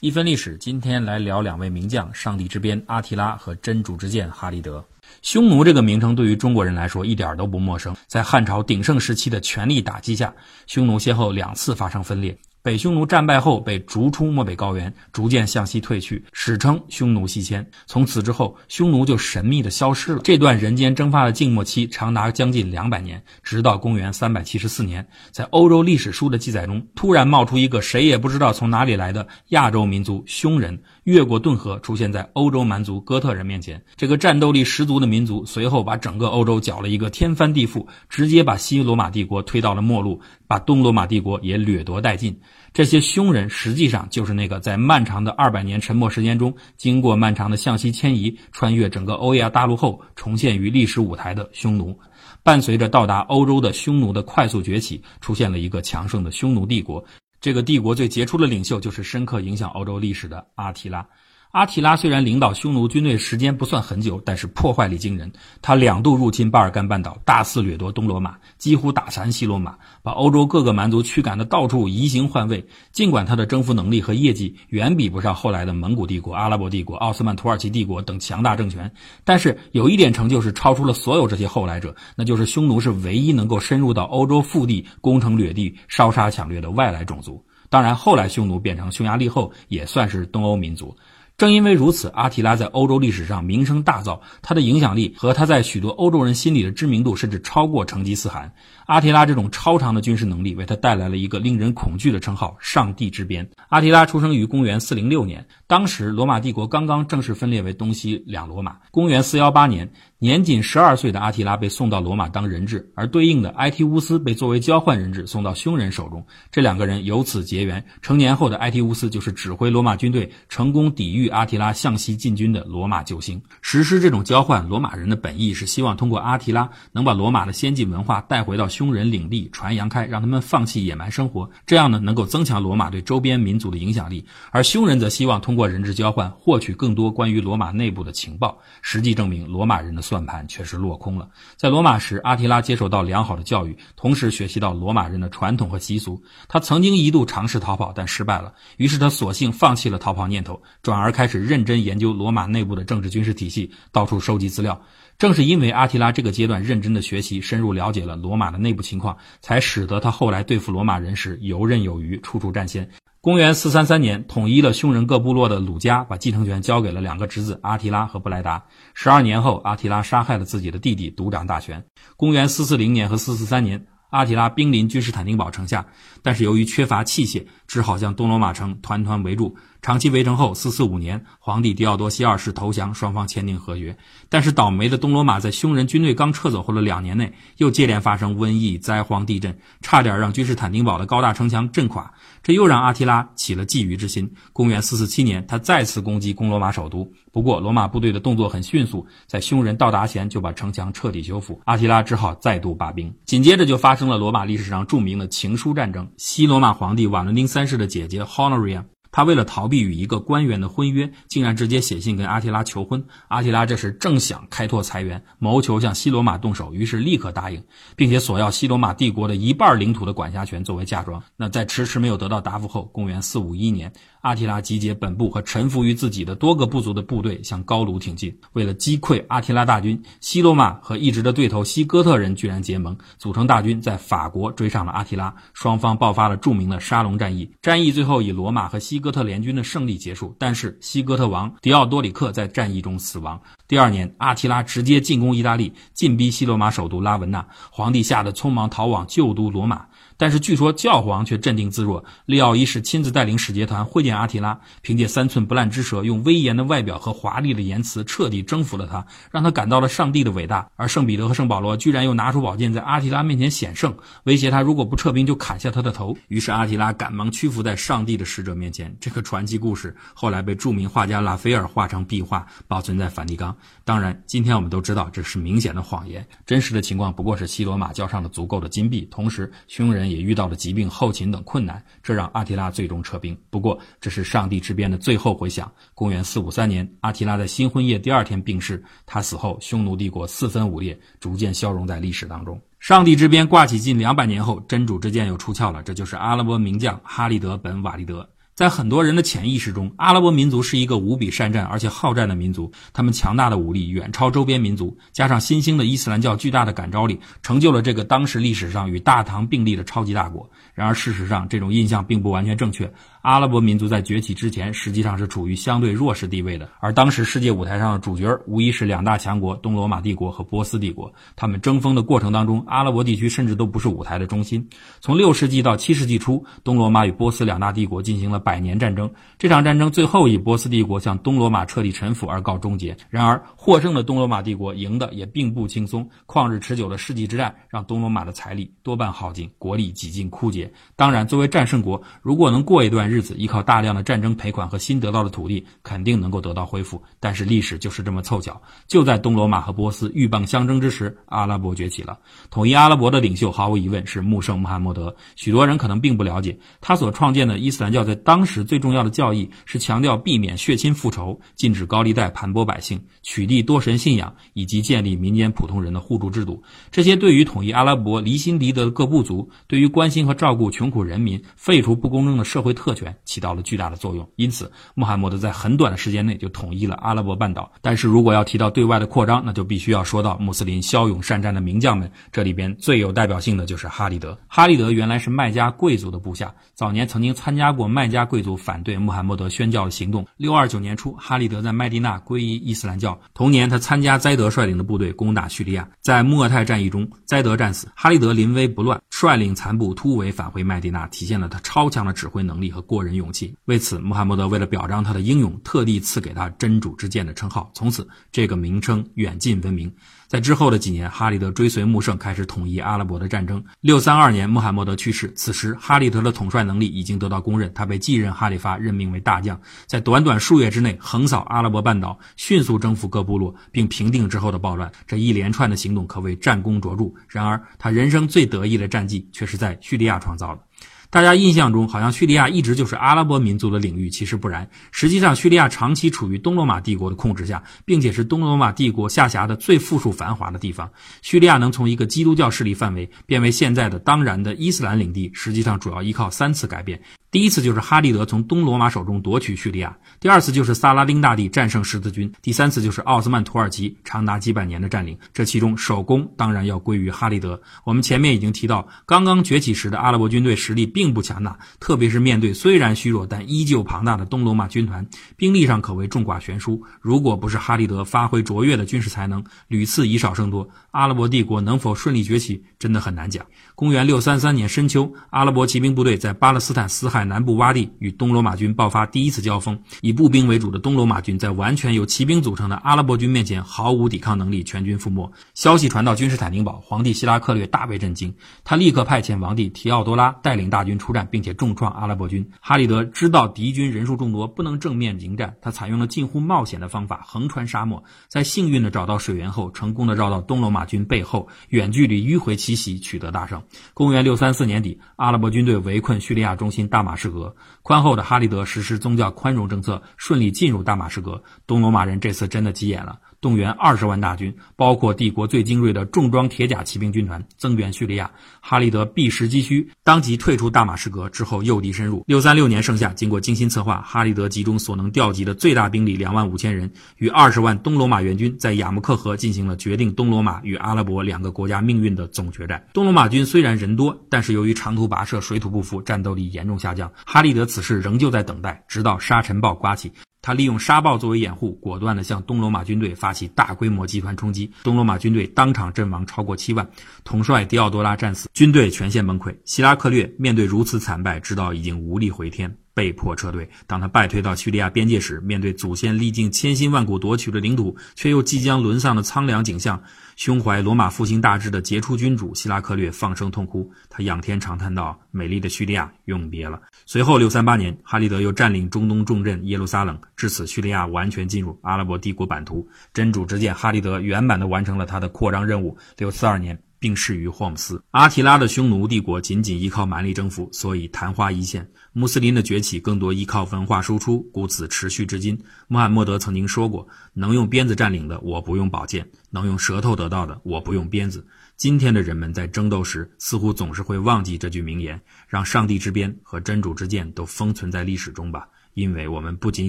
一分历史，今天来聊两位名将：上帝之鞭阿提拉和真主之剑哈利德。匈奴这个名称对于中国人来说一点都不陌生。在汉朝鼎盛时期的全力打击下，匈奴先后两次发生分裂。北匈奴战败后被逐出漠北高原，逐渐向西退去，史称匈奴西迁。从此之后，匈奴就神秘的消失了。这段人间蒸发的静默期长达将近两百年，直到公元三百七十四年，在欧洲历史书的记载中，突然冒出一个谁也不知道从哪里来的亚洲民族——匈人，越过顿河，出现在欧洲蛮族哥特人面前。这个战斗力十足的民族，随后把整个欧洲搅了一个天翻地覆，直接把西罗马帝国推到了末路，把东罗马帝国也掠夺殆尽。这些匈人实际上就是那个在漫长的二百年沉默时间中，经过漫长的向西迁移，穿越整个欧亚大陆后，重现于历史舞台的匈奴。伴随着到达欧洲的匈奴的快速崛起，出现了一个强盛的匈奴帝国。这个帝国最杰出的领袖就是深刻影响欧洲历史的阿提拉。阿提拉虽然领导匈奴军队时间不算很久，但是破坏力惊人。他两度入侵巴尔干半岛，大肆掠夺东罗马，几乎打残西罗马，把欧洲各个蛮族驱赶的到处移形换位。尽管他的征服能力和业绩远比不上后来的蒙古帝国、阿拉伯帝国、奥斯曼土耳其帝国等强大政权，但是有一点成就是超出了所有这些后来者，那就是匈奴是唯一能够深入到欧洲腹地、攻城掠地、烧杀抢掠的外来种族。当然，后来匈奴变成匈牙利后，也算是东欧民族。正因为如此，阿提拉在欧洲历史上名声大噪，他的影响力和他在许多欧洲人心里的知名度甚至超过成吉思汗。阿提拉这种超长的军事能力为他带来了一个令人恐惧的称号——“上帝之鞭”。阿提拉出生于公元406年，当时罗马帝国刚刚正式分裂为东西两罗马。公元418年。年仅十二岁的阿提拉被送到罗马当人质，而对应的埃提乌斯被作为交换人质送到匈人手中。这两个人由此结缘。成年后的埃提乌斯就是指挥罗马军队成功抵御阿提拉向西进军的罗马救星。实施这种交换，罗马人的本意是希望通过阿提拉能把罗马的先进文化带回到匈人领地，传扬开，让他们放弃野蛮生活。这样呢，能够增强罗马对周边民族的影响力。而匈人则希望通过人质交换获取更多关于罗马内部的情报。实际证明，罗马人的。算盘却是落空了。在罗马时，阿提拉接受到良好的教育，同时学习到罗马人的传统和习俗。他曾经一度尝试逃跑，但失败了。于是他索性放弃了逃跑念头，转而开始认真研究罗马内部的政治军事体系，到处收集资料。正是因为阿提拉这个阶段认真的学习，深入了解了罗马的内部情况，才使得他后来对付罗马人时游刃有余，处处占先。公元四三三年，统一了匈人各部落的鲁家，把继承权交给了两个侄子阿提拉和布莱达。十二年后，阿提拉杀害了自己的弟弟，独掌大权。公元四四零年和四四三年。阿提拉兵临君士坦丁堡城下，但是由于缺乏器械，只好将东罗马城团团围住。长期围城后，四四五年，皇帝狄奥多西二世投降，双方签订和约。但是倒霉的东罗马在匈人军队刚撤走后的两年内，又接连发生瘟疫、灾荒、地震，差点让君士坦丁堡的高大城墙震垮。这又让阿提拉起了觊觎之心。公元四四七年，他再次攻击攻罗马首都。不过，罗马部队的动作很迅速，在匈人到达前就把城墙彻底修复。阿提拉只好再度罢兵。紧接着就发生了罗马历史上著名的情书战争。西罗马皇帝瓦伦丁三世的姐姐 Honoria。他为了逃避与一个官员的婚约，竟然直接写信跟阿提拉求婚。阿提拉这时正想开拓财源，谋求向西罗马动手，于是立刻答应，并且索要西罗马帝国的一半领土的管辖权作为嫁妆。那在迟迟没有得到答复后，公元四五一年。阿提拉集结本部和臣服于自己的多个部族的部队向高卢挺进。为了击溃阿提拉大军，西罗马和一直的对头西哥特人居然结盟，组成大军在法国追上了阿提拉。双方爆发了著名的沙龙战役。战役最后以罗马和西哥特联军的胜利结束，但是西哥特王迪奥多里克在战役中死亡。第二年，阿提拉直接进攻意大利，进逼西罗马首都拉文纳。皇帝吓得匆忙逃往旧都罗马。但是据说教皇却镇定自若，利奥一世亲自带领使节团会见阿提拉，凭借三寸不烂之舌，用威严的外表和华丽的言辞彻底征服了他，让他感到了上帝的伟大。而圣彼得和圣保罗居然又拿出宝剑在阿提拉面前显圣，威胁他如果不撤兵就砍下他的头。于是阿提拉赶忙屈服在上帝的使者面前。这个传奇故事后来被著名画家拉斐尔画成壁画，保存在梵蒂冈。当然，今天我们都知道这是明显的谎言，真实的情况不过是西罗马交上了足够的金币，同时匈人。也遇到了疾病、后勤等困难，这让阿提拉最终撤兵。不过，这是上帝之鞭的最后回响。公元四五三年，阿提拉在新婚夜第二天病逝。他死后，匈奴帝国四分五裂，逐渐消融在历史当中。上帝之鞭挂起近两百年后，真主之剑又出鞘了。这就是阿拉伯名将哈利德本·瓦利德。在很多人的潜意识中，阿拉伯民族是一个无比善战而且好战的民族。他们强大的武力远超周边民族，加上新兴的伊斯兰教巨大的感召力，成就了这个当时历史上与大唐并立的超级大国。然而，事实上这种印象并不完全正确。阿拉伯民族在崛起之前，实际上是处于相对弱势地位的。而当时世界舞台上的主角，无疑是两大强国——东罗马帝国和波斯帝国。他们争锋的过程当中，阿拉伯地区甚至都不是舞台的中心。从六世纪到七世纪初，东罗马与波斯两大帝国进行了百年战争。这场战争最后以波斯帝国向东罗马彻底臣服而告终结。然而，获胜的东罗马帝国赢得也并不轻松。旷日持久的世纪之战让东罗马的财力多半耗尽，国力几近枯竭。当然，作为战胜国，如果能过一段日，日子依靠大量的战争赔款和新得到的土地，肯定能够得到恢复。但是历史就是这么凑巧，就在东罗马和波斯鹬蚌相争之时，阿拉伯崛起了。统一阿拉伯的领袖毫无疑问是穆圣穆罕默德。许多人可能并不了解，他所创建的伊斯兰教在当时最重要的教义是强调避免血亲复仇，禁止高利贷盘剥百姓，取缔多神信仰，以及建立民间普通人的互助制度。这些对于统一阿拉伯离心离德的各部族，对于关心和照顾穷苦人民，废除不公正的社会特权。起到了巨大的作用，因此穆罕默德在很短的时间内就统一了阿拉伯半岛。但是如果要提到对外的扩张，那就必须要说到穆斯林骁勇善战的名将们，这里边最有代表性的就是哈利德。哈利德原来是麦加贵族的部下，早年曾经参加过麦加贵族反对穆罕默德宣教的行动。六二九年初，哈利德在麦地那皈依伊斯兰教。同年，他参加灾德率领的部队攻打叙利亚，在莫泰战役中，灾德战死，哈利德临危不乱，率领残部突围返回麦地那，体现了他超强的指挥能力和过人勇气。为此，穆罕默德为了表彰他的英勇，特地赐给他“真主之剑”的称号。从此，这个名称远近闻名。在之后的几年，哈利德追随穆圣开始统一阿拉伯的战争。六三二年，穆罕默德去世，此时哈利德的统帅能力已经得到公认，他被继任哈里发任命为大将，在短短数月之内横扫阿拉伯半岛，迅速征服各部落，并平定之后的暴乱。这一连串的行动可谓战功卓著。然而，他人生最得意的战绩却是在叙利亚创造的。大家印象中，好像叙利亚一直就是阿拉伯民族的领域，其实不然。实际上，叙利亚长期处于东罗马帝国的控制下，并且是东罗马帝国下辖的最富庶繁华的地方。叙利亚能从一个基督教势力范围变为现在的当然的伊斯兰领地，实际上主要依靠三次改变。第一次就是哈利德从东罗马手中夺取叙利亚，第二次就是萨拉丁大帝战胜十字军，第三次就是奥斯曼土耳其长达几百年的占领。这其中首功当然要归于哈利德。我们前面已经提到，刚刚崛起时的阿拉伯军队实力并不强大，特别是面对虽然虚弱但依旧庞大的东罗马军团，兵力上可谓众寡悬殊。如果不是哈利德发挥卓越的军事才能，屡次以少胜多，阿拉伯帝国能否顺利崛起，真的很难讲。公元六三三年深秋，阿拉伯骑兵部队在巴勒斯坦死海。在南部洼地与东罗马军爆发第一次交锋，以步兵为主的东罗马军在完全由骑兵组成的阿拉伯军面前毫无抵抗能力，全军覆没。消息传到君士坦丁堡，皇帝希拉克略大为震惊，他立刻派遣王弟提奥多拉带领大军出战，并且重创阿拉伯军。哈里德知道敌军人数众多，不能正面迎战，他采用了近乎冒险的方法，横穿沙漠，在幸运的找到水源后，成功的绕到东罗马军背后，远距离迂回奇袭，取得大胜。公元六三四年底，阿拉伯军队围困叙利亚中心大。马马士革宽厚的哈利德实施宗教宽容政策，顺利进入大马士革。东罗马人这次真的急眼了。动员二十万大军，包括帝国最精锐的重装铁甲骑兵军团，增援叙利亚。哈利德避实击虚，当即退出大马士革，之后诱敌深入。六三六年盛夏，经过精心策划，哈利德集中所能调集的最大兵力两万五千人，与二十万东罗马援军，在雅木克河进行了决定东罗马与阿拉伯两个国家命运的总决战。东罗马军虽然人多，但是由于长途跋涉，水土不服，战斗力严重下降。哈利德此时仍旧在等待，直到沙尘暴刮起。他利用沙暴作为掩护，果断地向东罗马军队发起大规模集团冲击。东罗马军队当场阵亡超过七万，统帅迪奥多拉战死，军队全线崩溃。希拉克略面对如此惨败，知道已经无力回天。被迫撤退。当他败退到叙利亚边界时，面对祖先历经千辛万苦夺取的领土，却又即将沦丧的苍凉景象，胸怀罗马复兴大志的杰出君主希拉克略放声痛哭。他仰天长叹道：“美丽的叙利亚，永别了。”随后，六三八年，哈利德又占领中东重镇耶路撒冷，至此，叙利亚完全进入阿拉伯帝国版图。真主之剑哈利德圆满地完成了他的扩张任务。六四二年。并逝于霍姆斯。阿提拉的匈奴帝国仅仅依靠蛮力征服，所以昙花一现；穆斯林的崛起更多依靠文化输出，故此持续至今。穆罕默德曾经说过：“能用鞭子占领的，我不用宝剑；能用舌头得到的，我不用鞭子。”今天的人们在争斗时，似乎总是会忘记这句名言，让上帝之鞭和真主之剑都封存在历史中吧。因为我们不仅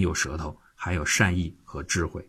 有舌头，还有善意和智慧。